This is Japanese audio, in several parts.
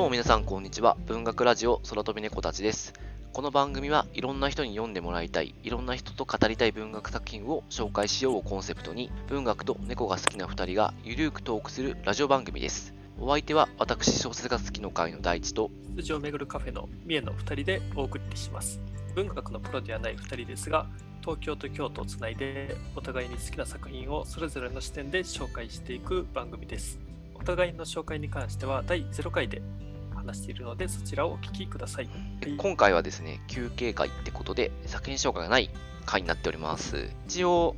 どうも皆さんこんにちは。文学ラジオ空飛び猫たちです。この番組はいろんな人に読んでもらいたい、いろんな人と語りたい文学作品を紹介しようをコンセプトに、文学と猫が好きな2人がゆるくトークするラジオ番組です。お相手は私小説が好きの会の大地と、筋を巡るカフェの三重の2人でお送りします。文学のプロではない2人ですが、東京と京都をつないで、お互いに好きな作品をそれぞれの視点で紹介していく番組です。お互いの紹介に関しては第0回で話しているので、そちらをお聞きください。今回はですね、休憩会ってことで作品紹介がない回になっております。一応、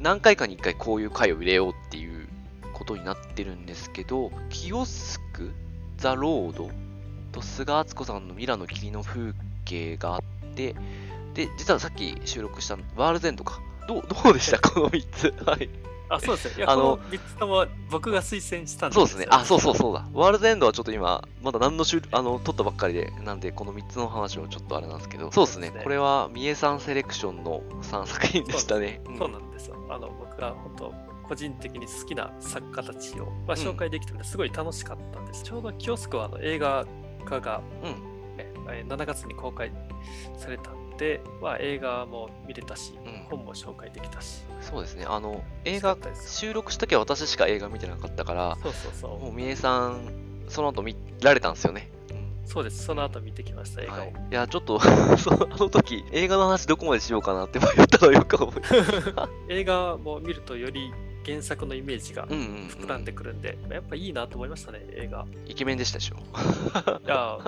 何回かに1回こういう回を入れようっていうことになってるんですけど、キオスク、ザ・ロードと菅敦子さんのミラの霧の風景があって、で、実はさっき収録したワールドエンドか。どうどうでした？この3つ。はい。あ、そうですね。いや、あのこの3つとも僕が推薦したんそうですね。あ、そうそうそうだ。ワールドエンドはちょっと今、まだ何の収あの、撮ったばっかりで、なんで、この3つの話はちょっとあれなんですけど、そうですね。すねこれは、三重さんセレクションの3作品でしたね。そうなんですよ。あの僕が本当個人的に好きな作家たちを、まあ、紹介できたのですごい楽しかったんです。ちょうどキオスクはあの映画化が、うんねえー7月に公開されたんで、まあ、映画も見れたし、うん本も紹介できたし。そうですね。あの、映画収録した時は私しか映画見てなかったから、そうそうそう。もう三重さん、その後見られたんですよね。うんそうです。その後見てきました、映画を。はい、いや、ちょっと その、あの時、映画の話どこまでしようかなって迷ったのをよく覚えて映画も見るとより原作のイメージがうんうん、うん。膨らんでくるんで、やっぱいいなと思いましたね、映画。イケメンでしたでしょ。いや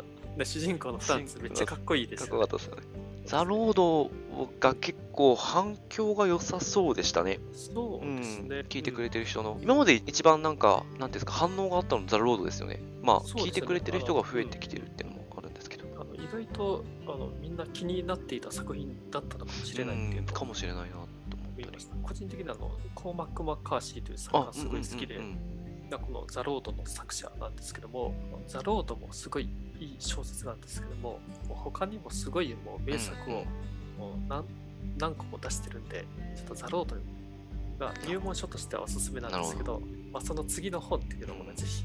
主人公のフランツめっちゃかっこいいでかっすよ、ね。こよかったですよね。ザ・ロードが結構反響が良さそうでしたね。そううんですね。聞いてくれてる人の、今まで一番なんか、なんていうんですか、反応があったのザ・ロードですよね。まあ、ね聞いてくれてる人が増えてきてるっていうのもあるんですけど。あの意外とあのみんな気になっていた作品だったのかもしれないっていうのをうんかもしれないなと思ったり思いまし。た。個人的にあのコーマック・マッカーシーという作家がすごい好きで、うんうんうんこのザ・ロードの作者なんですけども、ザ・ロードもすごいいい小説なんですけども、他にもすごいもう名作をもう何何個も出してるんで、ちょっとザ・ロードが入門書としてはおすすめなんですけど、まあ、その次の本っていうのもね、ぜひ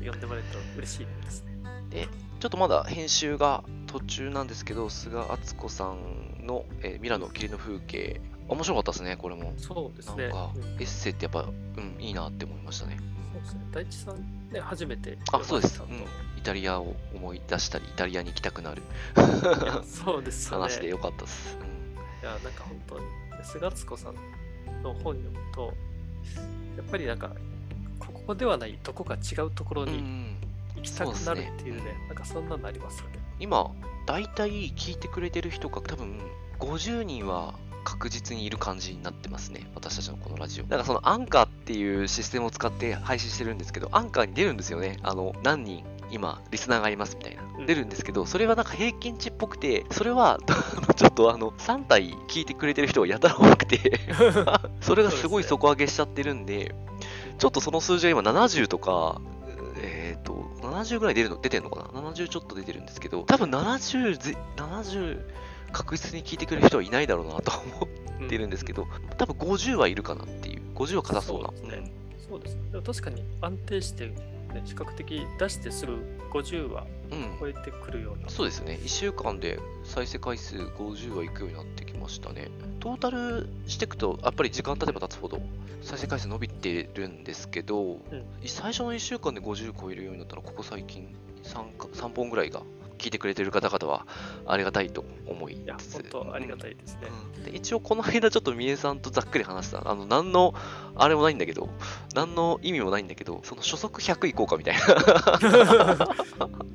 読んでもらえると嬉しいですね。で、ちょっとまだ編集が途中なんですけど、菅敦子さんの、えーミラノ霧の風景、面白かったですね、これも。そうですね。なんかうん、エッセイってやっぱ、うん、いいなって思いましたね。そうですね。大地さんね、初めて。あ、そうです。山うんイタリアを思い出したり、イタリアに行きたたくなるそうですよね。話でよかったです。いや、なんか本当に、菅敦子さんの本読むと、やっぱりなんか、ここではないどこか違うところうん。うにん行きたくなるっていうね、そうですねなんかそんなのありますよね。今、大体聞いてくれてる人が多分50人は確実にいる感じになってますね。私たちのこのラジオ。だからそのアンカーっていうシステムを使って配信してるんですけど、アンカーに出るんですよね。あの、何人今、リスナーがいますみたいな。うん出るんですけど、それはなんか平均値っぽくて、それは、ちょっとあの、3体聞いてくれてる人がやたら多くて、それがすごい底上げしちゃってるんで、ちょっとその数字が今70とか、えっ、と、70ぐらい出るの、出てるのかな ?70 ちょっと出てるんですけど、多分70ぜ、70確実に聞いてくれる人はいないだろうなと思ってるんですけど、多分50はいるかなっていう。50は硬そうな。そうですねそうですね。確かに安定して、ね、比較的出してすぐ50はうん。うん超えてくるような。そうですね。1週間で再生回数50はいくようになってきましたね。トータルしていくと、やっぱり時間経てば経つほど再生回数伸びてるんですけど、最初の1週間で50超えるようになったのは、ここ最近3か3本ぐらいが聞いてくれてる方々はありがたいと思いつつ。本当ありがたい。いですね。うんで一応この間ちょっと三重さんとざっくり話した、あの、何の、あれもないんだけど、何の意味もないんだけど、その初速100いこうかみたいな。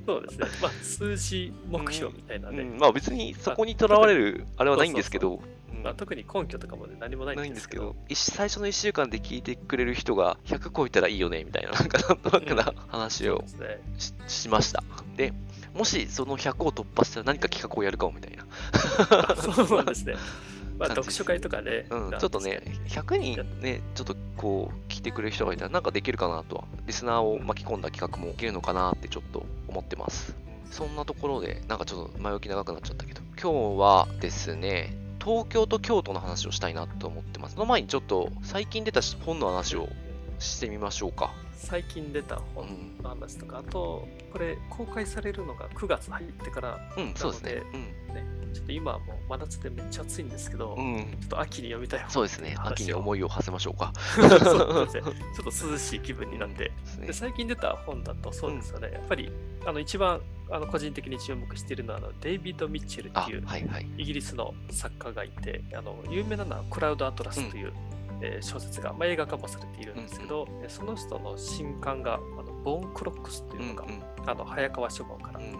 そうですね。まあ、数字目標みたいなね。うんまあ別にそこにとらわれるあれはないんですけど、うんまあ、特に根拠とかも、ね、何もないんですすけど、、一最初の1週間で聞いてくれる人が100超えたらいいよねみたいな、なんかなんとなくな話をそうですね。ししました。で、もしその100を突破したら何か企画をやるかもみたいな。あそうなんですね。まあ、読書会とかね、うん、ちょっとね、100人ね、ちょっとこう、聞いてくれる人がいたら、なんかできるかなとは、リスナーを巻き込んだ企画もできるのかなってちょっと思ってます。そんなところで、なんかちょっと前置き長くなっちゃったけど、今日はですね、東京と京都の話をしたいなと思ってます。その前にちょっと、最近出た本の話をしてみましょうか。最近出た本の話とか、あと、これ、公開されるのが9月入ってから、うん、そうですね。ね、ちょっと今はもう真夏でめっちゃ暑いんですけど、うん。うん。ちょっと秋に読みたい本そうですね。秋に思いを馳せましょうか。そうですね ちょっと涼しい気分になって、ですねで最近出た本だとそうですよね、やっぱりあの一番あの個人的に注目しているのはあのデイビッド・ミッチェルっあ、ていうはいはい。イギリスの作家がいてあの有名なのはクラウド・アトラスという、えー小説が、まあ、映画化もされているんですけど、えその人の新刊があのボーン・クロックスとうんいうのが、うんあの早川書房から、うん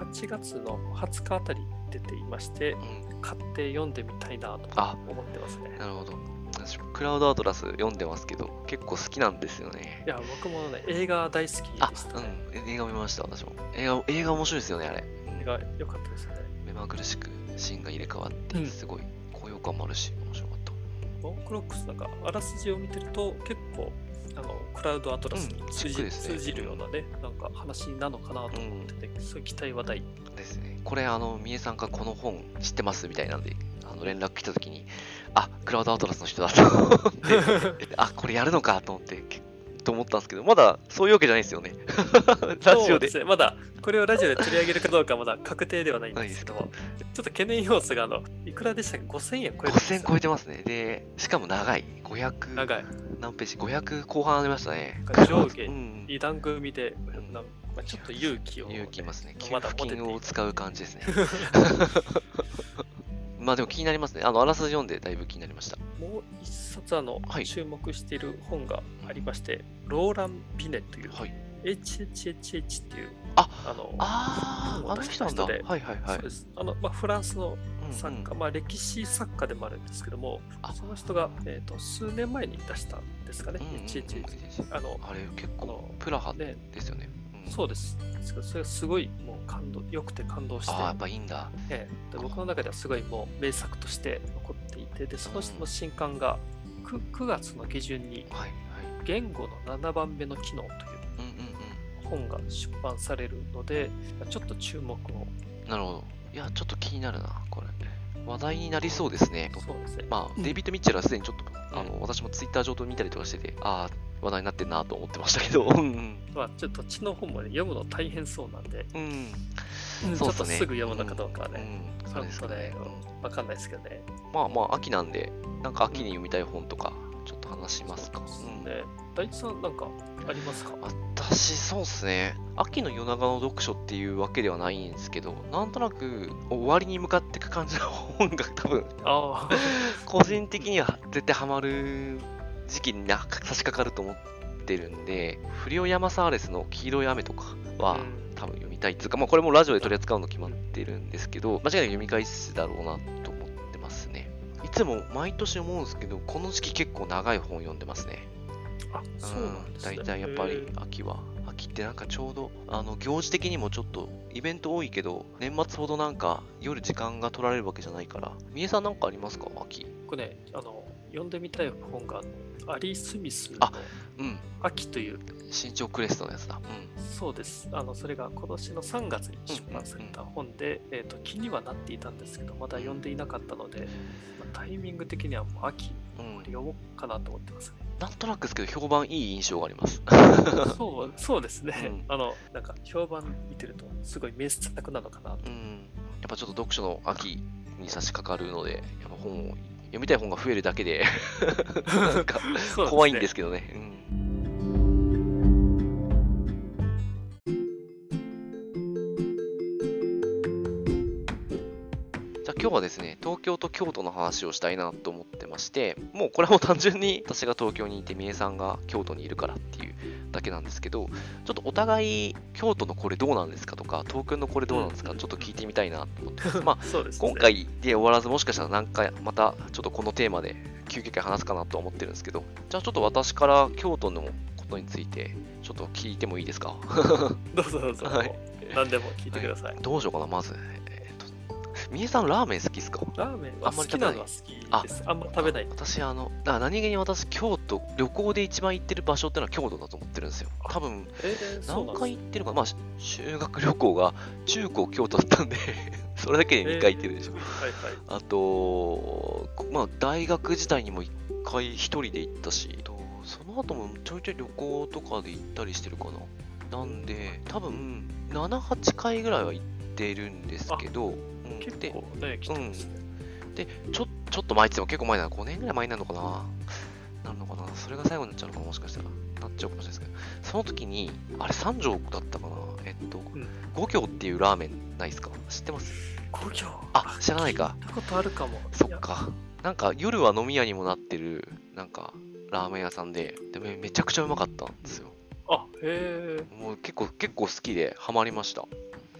8月の20日あたり出ていましてうん。買って読んでみたいなとあ思ってますね。なるほど。私もクラウドアトラス読んでますけど、結構好きなんですよねい。や僕もね映画大好きあでし、たうね。ん。映画見ました、私も。映画、映画面白いですよね、あれ。うん映画良かったですよね。目まぐるしくシーンが入れ替わって、うんすごい高揚感もあるし、面白クロックスなんかあらすじを見てると結構あのクラウドアトラスにうん通じ,、シックですね。通じるようなねなんか話なのかなと思ってて、そういう期待話題ですね。これ、あの、みえさんがこの本知ってますみたいなんで、あの連絡来た時に、あ、クラウドアトラスの人だと思って、あ、これやるのかと思って、けと思ったんですけど、まだそういうわけじゃないですよね。ラジオで。そうすねまだこれをラジオで取り上げるかどうかはまだ確定ではないんですけどもちょっと懸念要素があのいくらでしたっけ？5000円超えてます5000超えてますね。で、しかも長い。500、長い何ページ ?500 後半ありましたね。上下うん。二段組で、なんまあ、ちょっと勇気を、勇気いますね。給まだ付金を使う感じですね。まあでも気になりますね。あの、あらすじ読んでだいぶ気になりました。もう一冊あの、はい注目している本がありまして、ローラン・ビネという、はい。HHHH っていうああのああ、あの人なんだ。はいはいはいそう。ですあの、まあ、フランスのうんうん作家、まあ、歴史作家でもあるんですけどもあその人が、えー、と数年前に出したんですかね、うんうんうん HHH あのあれ結構プラハねですよね。うんそうですそれがすごいもう感動良くて感動してああ、やっぱいいんだ。ええで僕の中ではすごいもう名作として残っていてでその人の新刊が 9, 9月の下旬にはいはい。「言語の7番目の機能」という本が出版されるのでちょっと注目をうん。なるほど。いや、ちょっと気になるな、これ。話題になりそうですね。そうですねまあ、うんデイビッド・ミッチェルはすでにちょっと、あうの、私もツイッター上で見たりとかしてて、ああ、話題になってんなと思ってましたけど、うんうん。まあちょっと知の本もね読むの大変そうなんで。うん。ちょっとすぐ読むのかどうかはね、うん、ちそうですかね。わかんないですけどね。まあまあ、秋なんで、なんか秋に読みたい本とか、ちょっと話しますか。うん。ね、大地さんなんかありますか？私、そうっすね。秋の夜長の読書っていうわけではないんですけど、なんとなく終わりに向かっていく感じの本が多分、個人的には絶対ハマる時期にな差し掛かると思ってるんで、フリオ・ヤマサーレスの黄色い雨とかは、うん多分読みたいっていうか、まあこれもラジオで取り扱うの決まってるんですけど、間違いなく読み返すだろうなと思ってますね。いつも毎年思うんですけど、この時期結構長い本読んでますね。あ、そうなんですね。大体やっぱり秋は秋ってなんかちょうどあの行事的にもちょっとイベント多いけど年末ほどなんか夜時間が取られるわけじゃないからみえさんなんかありますか？秋僕ね、あの、読んでみたい本が、アリー・スミスのあうん。秋という、身長クレストのやつだ。うん。そうです。あの、それが今年の3月に出版された本で、えっ、と、気にはなっていたんですけど、まだ読んでいなかったので、まあタイミング的にはもう秋、うん。読もうかなと思ってますね。なんとなくですけど評判いい印象があります。そう、そうですね。うん。あの、なんか、評判見てると、すごい名作なのかなと。うん。やっぱちょっと読書の秋に差し掛かるのでやっぱ本を読みたい本が増えるだけで なんか怖いんですけどね。うん。じゃあ今日はですね、東京と京都の話をしたいなと思ってまして、もうこれはもう単純に私が東京にいて、三重さんが京都にいるからっていうだけなんですけど、ちょっとお互い京都のこれどうなんですかとか、東京のこれどうなんですか、うんちょっと聞いてみたいなと思って まあ、そうですね。今回で終わらず、もしかしたら何回、またちょっとこのテーマで休憩会話すかなとは思ってるんですけど、じゃあちょっと私から京都のことについて、ちょっと聞いてもいいですか？どうぞどうぞ。はい何でも聞いてください。どうしようかな、まず。えーと、三重さん、ラーメン好きですか？ラーメンはあんま好り食べないきなのは好きです。あんま食べない。私、あの、だから何気に私、京都、旅行で一番行ってる場所ってのは京都だと思ってるんですよ。多分、えー、何回行ってるかな、まあ、修学旅行が中高京都だったんで、それだけで2回行ってるでしょ。えーはいはい。あと、まあ、大学時代にも1回一人で行ったし、とその後もちょいちょい旅行とかで行ったりしてるかな。なんで、多分7、8回ぐらいは行ってるんですけど、うん、結で構ね、来てますね。ちょちょっと前って言っても結構前なの、5年ぐらい前になるのかな。なるのかな。それが最後になっちゃうのかな、もしかしたら。なっちゃうかもしれないですけど、その時に、あれ3条だったかな。えっと、ん五行っていうラーメンないですか？知ってます？故郷あ知らないか聞いたことあるかも。そっか。なんか夜は飲み屋にもなってる、なんかラーメン屋さんで、でめめちゃくちゃうまかったんですよ。あ、へえ、もう結構、結構好きでハマりました。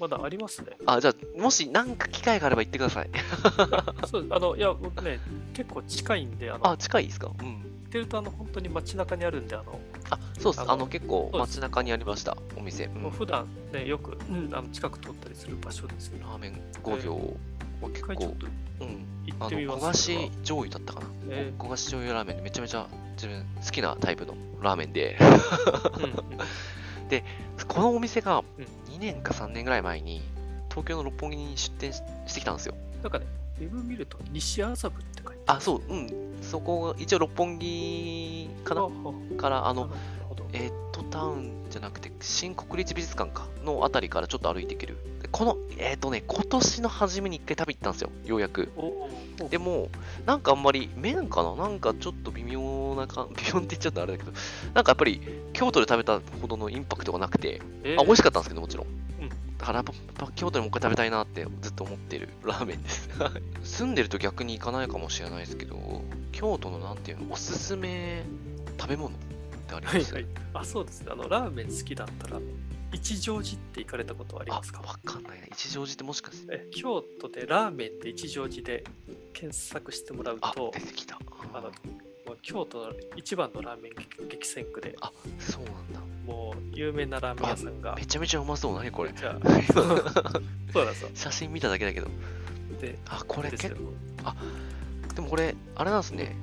まだありますね。あ、じゃあ、もしなんか機会があれば行ってください。そう、あの、いや、僕ね、結構近いんで、あの、あ、近いですか？うん。行ってると、あの、本当に街中にあるんで、あの、あ、そうです。あのあの、結構街中にありました、お店。うんもう普段ね、よく、うんあの近く通ったりする場所ですけど、ラーメン五行は結構一回ちょっ、とうん。行ってみます焦がし醤油だったかな。え焦がし醤油ラーメンでめちゃめちゃ自分好きなタイプのラーメンで、ーうんうん このお店がうん2年か3年ぐらい前に東京の六本木に出店ししてきたんですよ。なんかね、ウェブ見ると、西麻布って書いてあ、そう、うん。そこが、一応六本木かなああから、あの。えーっと、タウンじゃなくて、新国立美術館かのあたりからちょっと歩いていける。でこの、えーっとね、今年の初めに一回食べ行ったんですよ、ようやく。でも、なんかあんまり、麺かな？なんかちょっと微妙なか、微妙って言っちゃうとあれだけど、なんかやっぱり、京都で食べたほどのインパクトがなくて、えーあ、美味しかったんですけど、もちろん。うんだからやっぱ、京都でもう一回食べたいなってずっと思ってる ラーメンです。住んでると逆に行かないかもしれないですけど、京都のなんていうの、おすすめ食べ物ってあります？はいはい。あ、そうですね。あの、ラーメン好きだったら、一乗寺って行かれたことはありあ、ますか？わかんないな。一乗寺ってもしかして、え京都でラーメンで一乗寺で検索してもらうあと、出てきた。あのもう京都の一番のラーメン激激戦区で、あ、そうなんだ。もう有名なラーメン屋さんが、めちゃめちゃうまそう。何これ。じゃあ、そうそう。写真見ただけだけど。で、あ、これです結よ構、でもこれ、あれなんですね。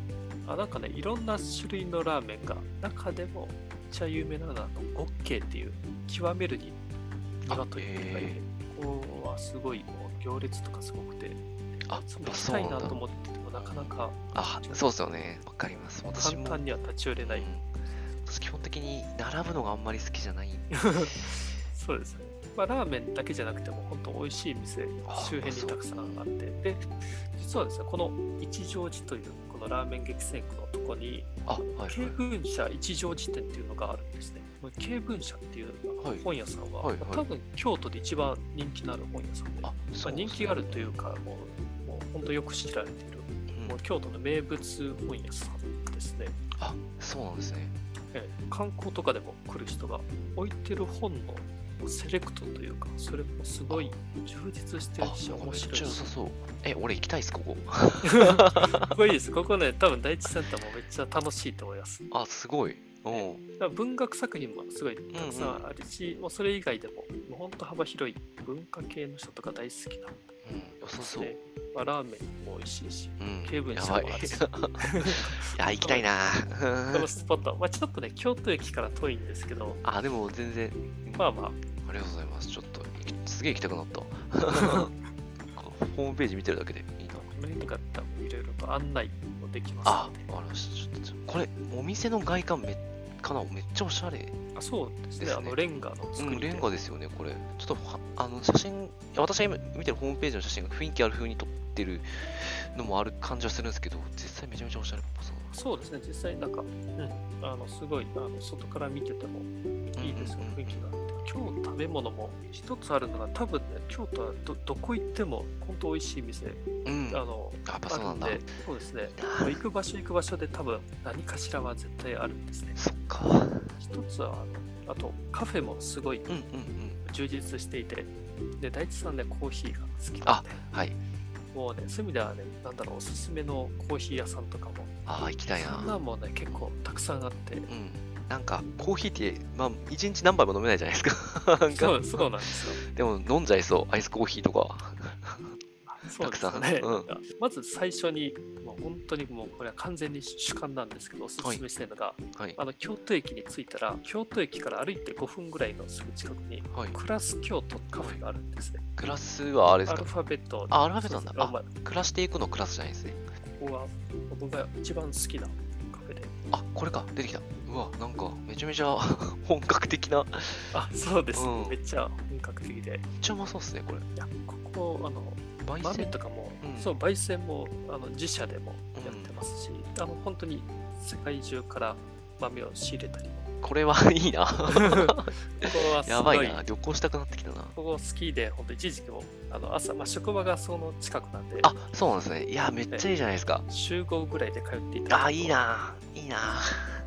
あなんかね、いろんな種類のラーメンが、中でもちゃ有名なのが、あのゴッケーっていう、極めるに鶏って書いてへ、ここはすごいもう行列とかすごくて、あ、その行きたいなと。思ってても、なかなかあ、そうですよね。わかります。私簡も。単には立ち寄れない。うん私基本的に並ぶのがあんまり好きじゃない。そうですね。まあ、ラーメンだけじゃなくても、本当美味しい店、あ周辺にたくさんあって、で、実はですね、この一乗寺という、このラーメン激戦区のとこに、あ、はい文社一乗寺店っていうのがあるんですね。経文社っていうはい本屋さんは、はいはい多分京都で一番人気のある本屋さんで、あ、まあ、そう人気があるというか、もう、もう本当よく知られている、うんもう京都の名物本屋さんですね。あ、そうなんですね。ええ観光とかでも来る人が置いてる本のセレクトというか、それもすごい充実してるあ、し、面白いしちゃ良さ。そう。え、俺行きたいです、ここ。ここいいです。ここね、多分第一センターもめっちゃ楽しいと思います。あ、すごい。うん。だから文学作品もすごいたくさんあるし、もうそれ以外でも、もう本当幅広い文化系の人とか大好きなうん、良さそう。で、まあ、ラーメンも美味しいし、うん。経文やばい。い社もあるしや、行きたいな。このスポット、まあ、ちょっとね、京都駅から遠いんですけど、あ、でも全然。まあまあ、ありがとうございます。ちょっと、すげえ行きたくなった。このホームページ見てるだけでいいな。この辺とかいろいろと案内もできますあので、、わかりましこれ、お店の外観めかなめっちゃおしゃれ。あそうですね。ですね。あのレンガのうん、作りで、レンガですよね、これ。ちょっとは、あの、写真、私が今見てるホームページの写真が雰囲気ある風に撮ってるのもある感じはするんですけど、実際めちゃめちゃおしゃれっぽそう。そうですね、実際なんか、うん、あのすごいあの外から見ててもいいですよ。うんうんうんうん、雰囲気があって。今日食べ物も一つあるのが、多分ね、京都はどどこ行っても本当美味しい店、うん。あのうなんだあるんで、そうですね、行く場所行く場所で多分何かしらは絶対あるんですね。そっか。一つはあの、あとカフェもすごいうんうんうん。充実していて、で、大地さんね、コーヒーが好きなあんで、はい。もうね、そういう意味ではね、なんだろう、おすすめのコーヒー屋さんとかも、ああ、行きたいそんな。なんもね、結構たくさんあって、うん。なんか、コーヒーって、まあ、一日何杯も飲めないじゃないですか。なんかそうそうなんですよ。でも飲んじゃいそう、アイスコーヒーとか。そうですたくさんね、うんまず最初に、もう本当にもうこれは完全に主観なんですけど、おすすめしたいのが、はい。あの京都駅に着いたら、京都駅から歩いて5分ぐらいのすぐ近くに、はい。クラス京都カフェがあるんですね。クラスはあれですか？アルファベット。あアルファベットなんだそうですあまあ暮らしていくのクラスじゃないですね。ここは僕が一番好きなあ、これか、出てきた。うわ、なんか、めちゃめちゃ 本格的な、めっあ、そうです、うんめっちゃ本格的で。いちゃうまそうっすね、これ。や、ここ、あの、焙豆煎とかも、うんそう、焙煎もあの自社でもやってますし、あの本当に世界中から豆を仕入れたりも。これはいいな。やばいな。旅行したくなってきたな。ここ好きで、本当一時期もあの朝、まあ、職場がその近くなんで、あ、そうなんですね。いや、めっちゃいいじゃないですか。週5ぐらいで通っていたあ、いいな。いいな。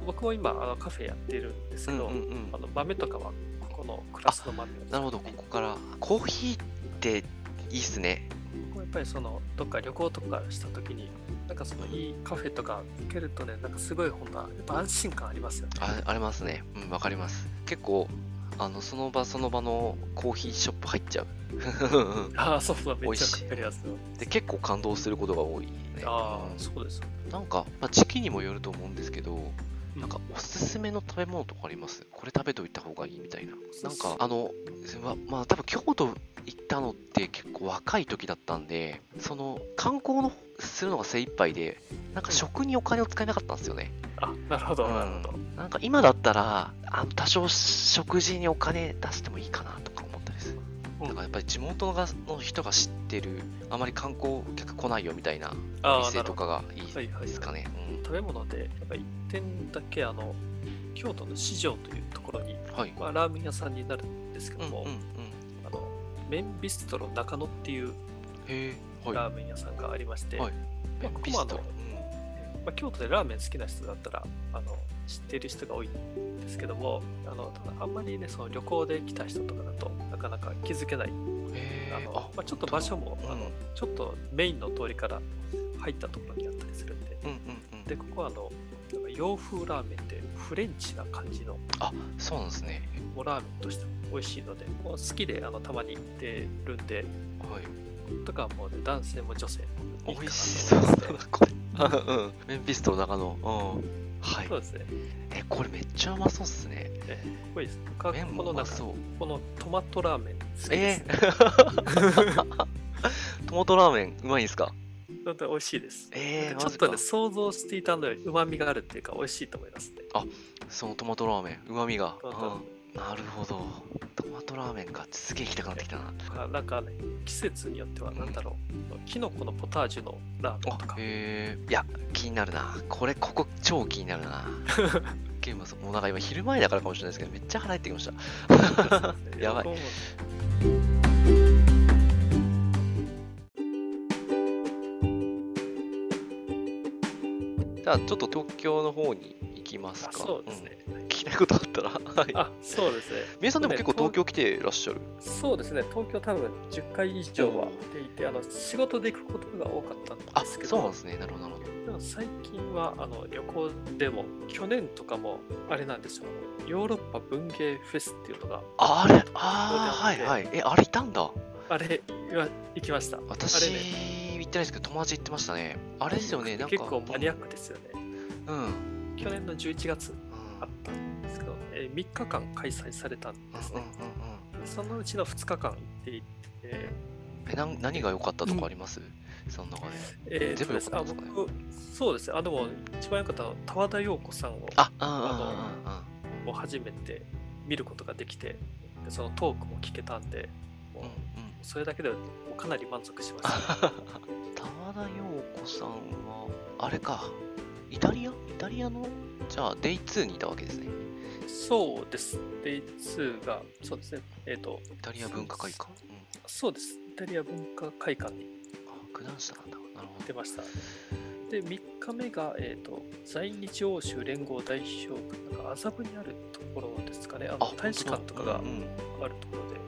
僕も今あのカフェやってるんですけど、うんうんうんあ。の豆とかはここのクラスの豆を使ってなるほど、ここから。コーヒーっていいっすね。やっぱりそのどっか旅行とかした時になんかそのいいカフェとか行けるとねなんかすごいほんとやっぱ安心感ありますよねあありますね。うん、わかります。結構、あの、その場その場のコーヒーショップ入っちゃう。ああそうそうめっちゃかかりやすいで、結構感動することが多い、ね。ああうんそうですなんか、まあ、時期にもよると思うんですけど、なんかおすすめの食べ物とかあります？これ食べといた方がいいみたいな。なんか、あの、ままあ、多分京都行ったのって結構若い時だったんで、その観光のするのが精一杯で、なんか食にお金を使えなかったんですよね。あなるほどうんなるほど、なんか今だったら、あの多少食事にお金出してもいいかなとか思ったりする。うんだからやっぱり地元がの人が知ってる、あまり観光客来ないよみたいなああ店とかがいいですかね。うん食べ物でやっぱ一点だけあの京都の市場というところに、はい。まあ、ラーメン屋さんになるんですけども。あの麺ビストロ中野っていう。ラーメン屋さんがありまして、はい。まあ麺ビストロここもまあ、京都でラーメン好きな人だったらあの知ってる人が多いんですけどもあのただあんまりねその旅行で来た人とかだとなかなか気づけない。あのまあ、ちょっと場所も、うん。あのちょっとメインの通りから入ったところにあったりするんで。うんうんうん。でここはあの洋風ラーメンでフレンチな感じのそうなんですね。もうラーメンとしても美味しいのでもう好きであのたまに行ってるんで。はい。とかはもう、ね、男性も女性もいいかなと美味しそうだな、これ。うん。麺ビストロ中野。うん。はいそう。ですね。え、これめっちゃうまそうっすね。えここいいです。この中もうまそう。このトマトラーメン好きでえす、ね。トマトラーメンうまいん。すか本当に美味しいです。えー、ちょっとね、想像していたのより旨味があるっていうか美味しいと思いますね。そのトマトラーメン、うまみが。うん。なるほど。トマトラーメンか。すげえ行きたくなってきたな。なんかね、季節によってはなんだろう、キノコのポタージュのラーメンとか。へえいや、気になるな。これ、ここ、超気になるな。ゲームもうなんか今、昼前だからかもしれないですけど、めっちゃ腹減ってきました。やばいじゃあ、ちょっと東京の方に行きますあか。そうですね。うん。聞きたいことあったら。はい。あ、そうですね。皆さんでも結構東ね京来てらっしゃる？そうですね、東京多分10回以上は出ていて、あの仕事で行くことが多かったんあ、ですけど、そうなんですね。なるほど、なるほど。でも最近はあの旅行でも、去年とかもあれなんですよ、ヨーロッパ文芸フェスっていうのが、ああれ、ああ、はいはい。え、あれいたんだ？あれ、は行きました。私、あれね、行ってないですけど、友達行ってましたね。あれですよね、なんか。結構マニアックですよね。うん。うん。去年の11月ですけど、えー3日間開催されたんですうんうんね。うんうん。そのうちの2日間行っていて、え、なん何が良かったとかあります、その中で。えー全部良かったあんですか？ね僕そうですね、あでも一番良かったのは、田和田陽子さんをあ、うんうん初めて見ることができて、でそのトークも聞けたんで、もううんうんそれだけでもうかなり満足しました。田和田陽子さんは、あれか、イタリア？イタリアの、じゃあ、デイ2にいたわけですね。そうです。で、2が、そうですね、えっ、と、イタリア文化会館？うん。そうです。イタリア文化会館にあ、九段下なんだ。なるほど。出ました。で、3日目が、えっ、と、在日欧州連合代表部、なんか麻布にあるところですかね、あのあ、大使館とかがうんうんあるところで、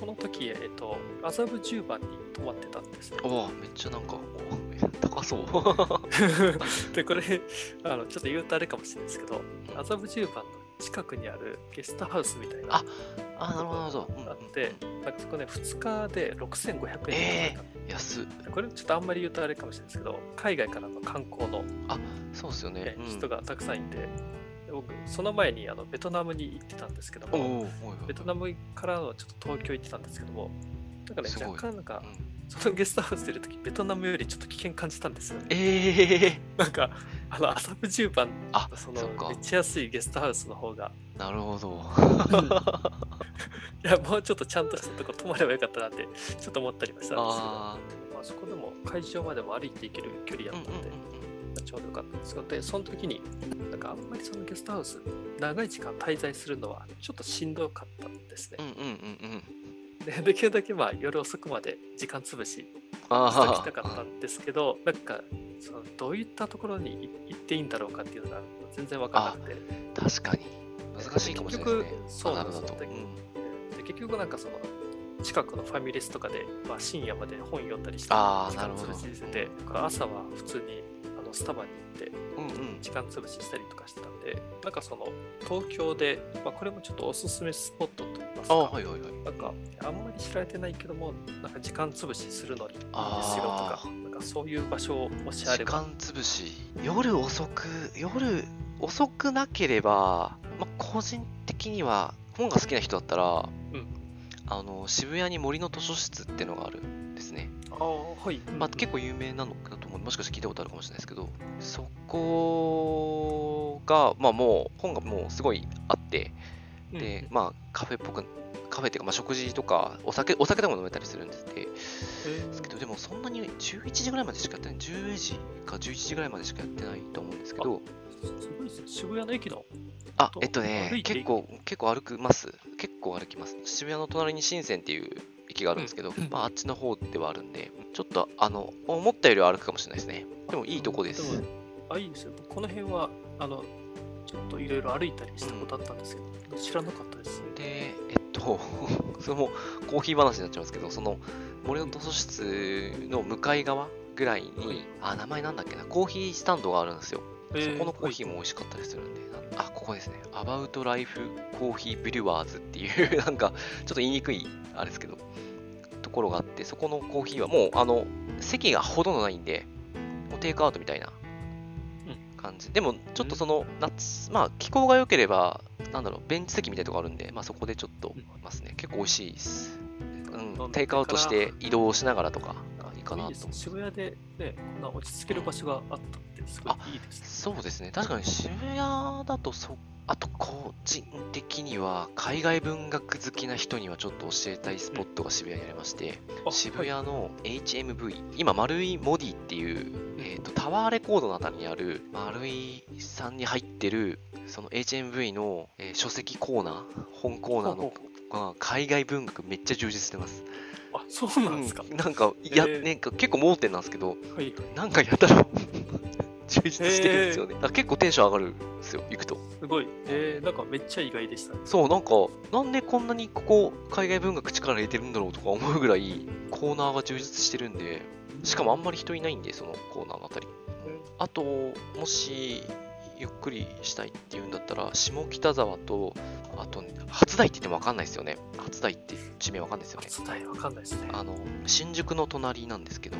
この時、えっ、と、麻布十番に泊まってたんですね。おめっちゃなんか、お高そう。で、これ、あの、ちょっと言うとあれかもしれないですけど、麻布十番の近くにあるゲストハウスみたいなああ、なるほど、あって、なんかそこね、2日で6500円でえ泊まれた。安っ。これちょっとあんまり言うとあれかもしれないですけど、海外からの観光の、そうですよね。ね。うん。人がたくさんいて、で僕、その前にあのベトナムに行ってたんですけどおも、ベトナムからのちょっと東京行ってたんですけども、なんかね、若干なんかう、ん。そのゲストハウス出るとき、ベトナムよりちょっと危険感じたんですよね。ええなんか、あの麻布十番あそのめっちゃ安いゲストハウスの方がなるほど。いやもうちょっとちゃんとしたとこ泊まればよかったなってちょっと思ったりもしたんですけどあまあ、そこでも会場までも歩いて行ける距離あ、うんうんやったので、ちょうどよかったんですけどでその時になんかあんまりそのゲストハウス長い時間滞在するのはちょっとしんどかったんですねうん。うんうんうんうん。でできるだけまあ夜遅くまで時間潰ししてあおきたかったんですけどなんかそのどういったところに行っていいんだろうかっていうのが全然分からなくてあ、確かに。難しいかもしれないですね。結局そうなんですよ。でうんで結局なんかその近くのファミレスとかで、まあ、深夜まで本読んだりして時間あーなるほど潰ししててだから朝は普通にスタバに行ってうんうん。時間潰ししたりとかしてたんでなんかその東京で、まあ、これもちょっとおすすめスポットといいますあか、はいはいはい。なんかあんまり知られてないけどもなんか時間潰しするのにいいですよとあかなんかそういう場所をもしあ時れば間つぶし。夜遅く、夜遅くなければ、まあ、個人的には本が好きな人だったら、うんあの渋谷に森の図書室っていうのがあるんですね。ああはい、まあ、結構有名なのかもしかして聞いたことあるかもしれないですけど、そこが、まあもう本がもうすごいあって、構で、まあカフェっぽく、カフェっていうか、まあ、食事とか、お酒、お酒でも飲めたりするんですでですけど、でもそんなに11時ぐらいまでしかやってない、10時か11時ぐらいまでしかやってないと思うんですけど、すごいですね渋谷の駅のあと、えっとね結構、結構歩くます。結構歩きます。渋谷の隣に深センっていう駅があるんですけど、うんまあ、あっちの方ではあるんで、ちょっと、あの、思ったよりは歩くかもしれないですね。でもいいとこです。あ、いいですよ。この辺は、あの、ちょっといろいろ歩いたりしたことあったんですけど、知らなかったです。で、えっと、それもコーヒー話になっちゃいますけど、その森の図書室の向かい側ぐらいに、あ、名前なんだっけな、コーヒースタンドがあるんですよ。そこのコーヒーも美味しかったりするんで、あ、ここですね。アバウトライフコーヒービルワーズっていう、なんか、ちょっと言いにくい、あれですけど、ところがあって、そこのコーヒーはもう、あの、席がほとんどないんで、もうテイクアウトみたいな感じ。でも、ちょっとその、夏、まあ、気候が良ければ、なんだろう、ベンチ席みたいなとこあるんで、まあ、そこでちょっとますね。結構美味しいです。うん、テイクアウトして移動しながらとか、か。なと思う。渋谷でね、こんな落ち着ける場所があったって、すごいいいですね。そうですね。確かに渋谷だとそ、あと個人的には海外文学好きな人にはちょっと教えたいスポットが渋谷にありまして、あ渋はい谷の HMV、今丸いモディっていう、えー、とタワーレコードのあたりにある丸いさんに入ってるその HMV の、えー書籍コーナー、本コーナーのほうほが海外文学めっちゃ充実してます。あ、そうなんですか。うんなんか、や、へーなんか結構盲点なんですけど、はい。なんかやたら 充実してるんですよね。だから結構テンション上がるんですよ、行くと。すごい。えー、なんかめっちゃ意外でしたね。そう、なんか、なんでこんなにここ、海外文学力入れてるんだろうとか思うぐらい、コーナーが充実してるんで、しかもあんまり人いないんで、そのコーナーのあたり。あと、もし、ゆっくりしたいっていうんだったら、下北沢と、あと、初台って言ってもわかんないですよね。初台って地名わかんないですよね。初代わかんないですね。あの、新宿の隣なんですけど、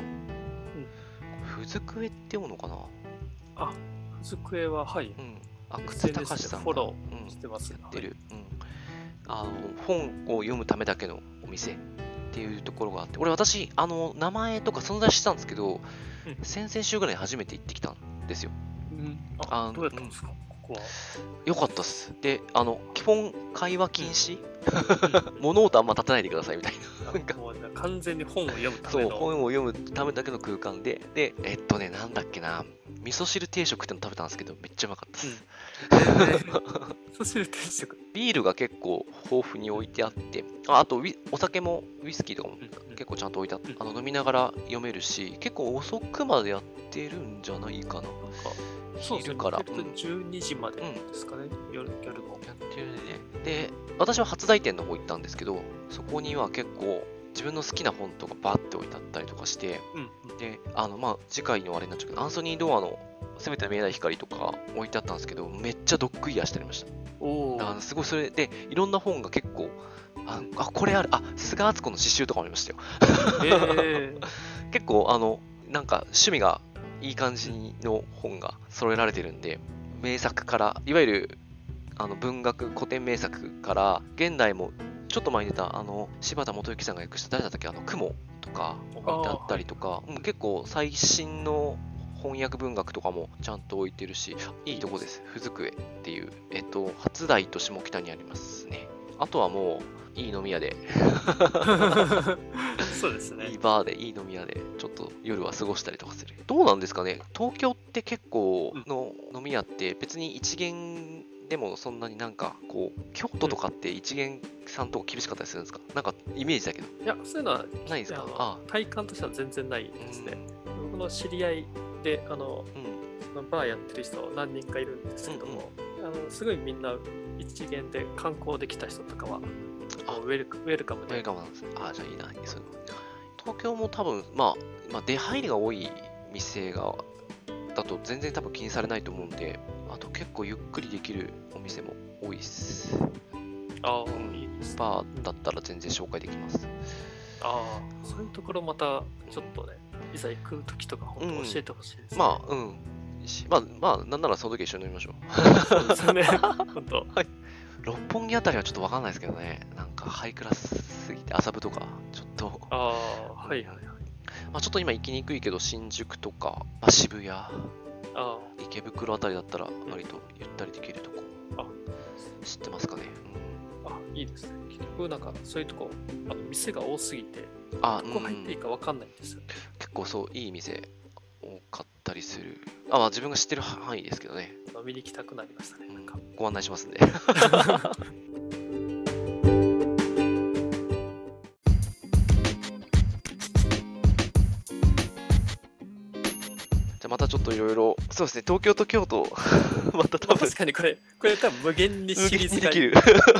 ふずくえって読むのかな？あ、机は、はい。うん。あ、靴 SNS 高橋さんフォロうんーしてますね。やってる、うん、あの本を読むためだけのお店っていうところがあって俺私あの名前とか存在してたんですけど、うん先々週ぐらいに初めて行ってきたんですようん。ああ、どうやったんですか、ここは。よかったっす。であの基本会話禁止、物音あんま立てないでくださいみたいな。なんか。もうね完全に本を読むたそう。本を読むためだけの空間で。でえっとねなんだっけな。味噌汁定食っての食べたんですけどめっちゃうまかったです、そして定食。ビールが結構豊富に置いてあって、ああとウィお酒もウイスキーとかも結構ちゃんと置いてあの飲みながら読めるし、結構遅くまでやってるんじゃないかな。そうですね。昼から。えっとうん12時までですかね、夜夜の。やってるね。で、私は初台店の方行ったんですけど、そこには結構自分の好きな本とかバーって置いてあったりとかして、うん。で、あの、まあ、次回のあれになっちゃうけど、アンソニー・ドアのすべての見えない光とか置いてあったんですけど、めっちゃドッグイヤーしてありました。おあのすごいそれで、いろんな本が結構、あ、あこれある、あ、菅敦子の詩集とかもありましたよ。え 結構、あの、なんか趣味がいい感じの本が揃えられてるんで、名作から、いわゆるあの文学、古典名作から、現代もちょっと前に出た、あの、柴田元幸さんが訳した誰だったっけ、あの、雲とか置いてあったりとか、うん結構最新の翻訳文学とかもちゃんと置いてるし、いいとこです。ふずくえっていう、えっと、初台と下北にありますね。あとはもう、いい飲み屋で、そうですねいい。バーで、いい飲み屋で、ちょっと夜は過ごしたりとかする。どうなんですかね？東京って結構の飲み屋って別に一元でもそんなになんかこう、京都とかって一元さんとか厳しかったりするんですか？なんかイメージだけど。いや、そういうのは、ないですか？あのあ体感としては全然ないですね。うん僕の知り合いで、あの、うん。バーやってる人何人かいるんですけども、あのすごいみんな一元で観光できた人とかは、あウェルカウェルカムウェでルカムなんですね。あじゃあいいな。そういうの東京も多分、まあ、まあ、出入りが多い店が、だと全然多分気にされないと思うんで、あと結構ゆっくりできるお店も多いです。ああ、うんいいですね。バーだったら全然紹介できます。ああ、そういうところまたちょっとね、いざ行く時とか本当教えてほしいです、ねまあ、うん。しまあ、まあ、なんならその時一緒に飲みましょう。そうですよね。本当。六本木あたりはちょっとわかんないですけどね。なんかハイクラスすぎて遊ぶとか、ちょっと、ああ、はいはいはい。まあちょっと今行きにくいけど、新宿とか、まあ、渋谷、池袋あたりだったら割とゆったりできるとこ、あ知ってますかね？うんあいいですね。結局なんかそういうとこ、あの店が多すぎて、あ、どこ入っていいうんかわかんないんですよ。結構そう、いい店多かったりする。あ、まあ自分が知ってる範囲ですけどね。飲みに行きたくなりましたね。なんか。ご案内しますんで。じゃあまたちょっといろいろ、そうですね、東京と京都、また多分まあ確、かにこれ、これ多分無限にシリーズができる。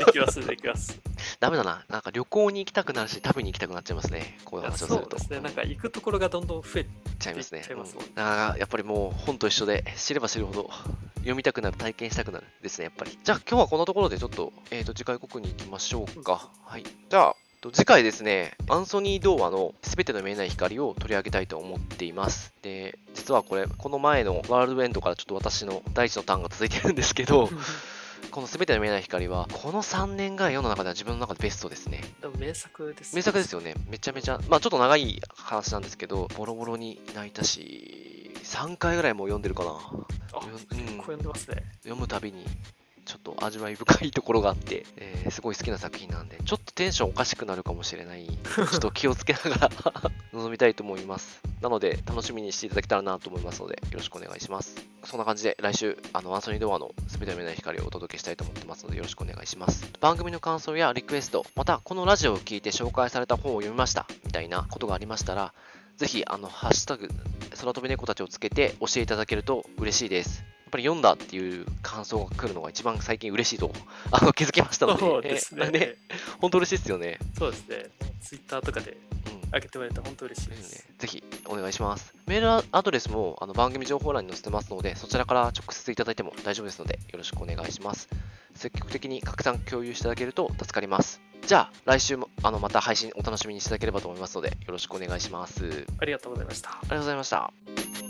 できます、できます。ダメだな。なんか旅行に行きたくなるし、食べに行きたくなっちゃいますね。こういう話をすると。そうですね。なんか行くところがどんどん増えちゃいますね。うんやっぱりもう本と一緒で知れば知るほど読みたくなる、体験したくなるですね、やっぱり。じゃあ今日はこんなところでちょっと,、えー、と次回告に行きましょうか。はい。じゃあ、と次回ですね、アンソニー童話のすべての見えない光を取り上げたいと思っています。で、実はこれ、この前のワールドエンドからちょっと私の第一のターンが続いてるんですけど、このすべての見えない光は、この3年が世の中では自分の中でベストですね。でも名作です、名作ですよね。めちゃめちゃ、まあちょっと長い話なんですけど、ボロボロに泣いたし、3回ぐらいもう読んでるかな。あ、うん結構読んでますね。読むたびに、ちょっと味わい深いところがあって、えーすごい好きな作品なんで、ちょっとテンションおかしくなるかもしれない。ちょっと気をつけながら 臨みたいと思います。なので、楽しみにしていただけたらなと思いますので、よろしくお願いします。そんな感じで、来週、あの、アンソニードアのすべての見えない光をお届けしたいと思ってますので、よろしくお願いします。番組の感想やリクエスト、また、このラジオを聞いて紹介された本を読みました、みたいなことがありましたら、ぜひ、あの、ハッシュタグ、空飛び猫たちをつけて教えていただけると嬉しいです。やっぱり読んだっていう感想が来るのが一番最近嬉しいと あの気づきましたので、そうですね。え ーね本当嬉しいですよね。そうですね。ツイッターとかでうん上げてもらえたら本当嬉しいでですす。ねぜひお願いします。メールアドレスもあの番組情報欄に載せてますので、そちらから直接いただいても大丈夫ですので、よろしくお願いします。積極的に拡散共有していただけると助かります。じゃあ、来週もあのまた配信お楽しみにしていただければと思いますので、よろしくお願いします。ありありがとうございました。がとうございました。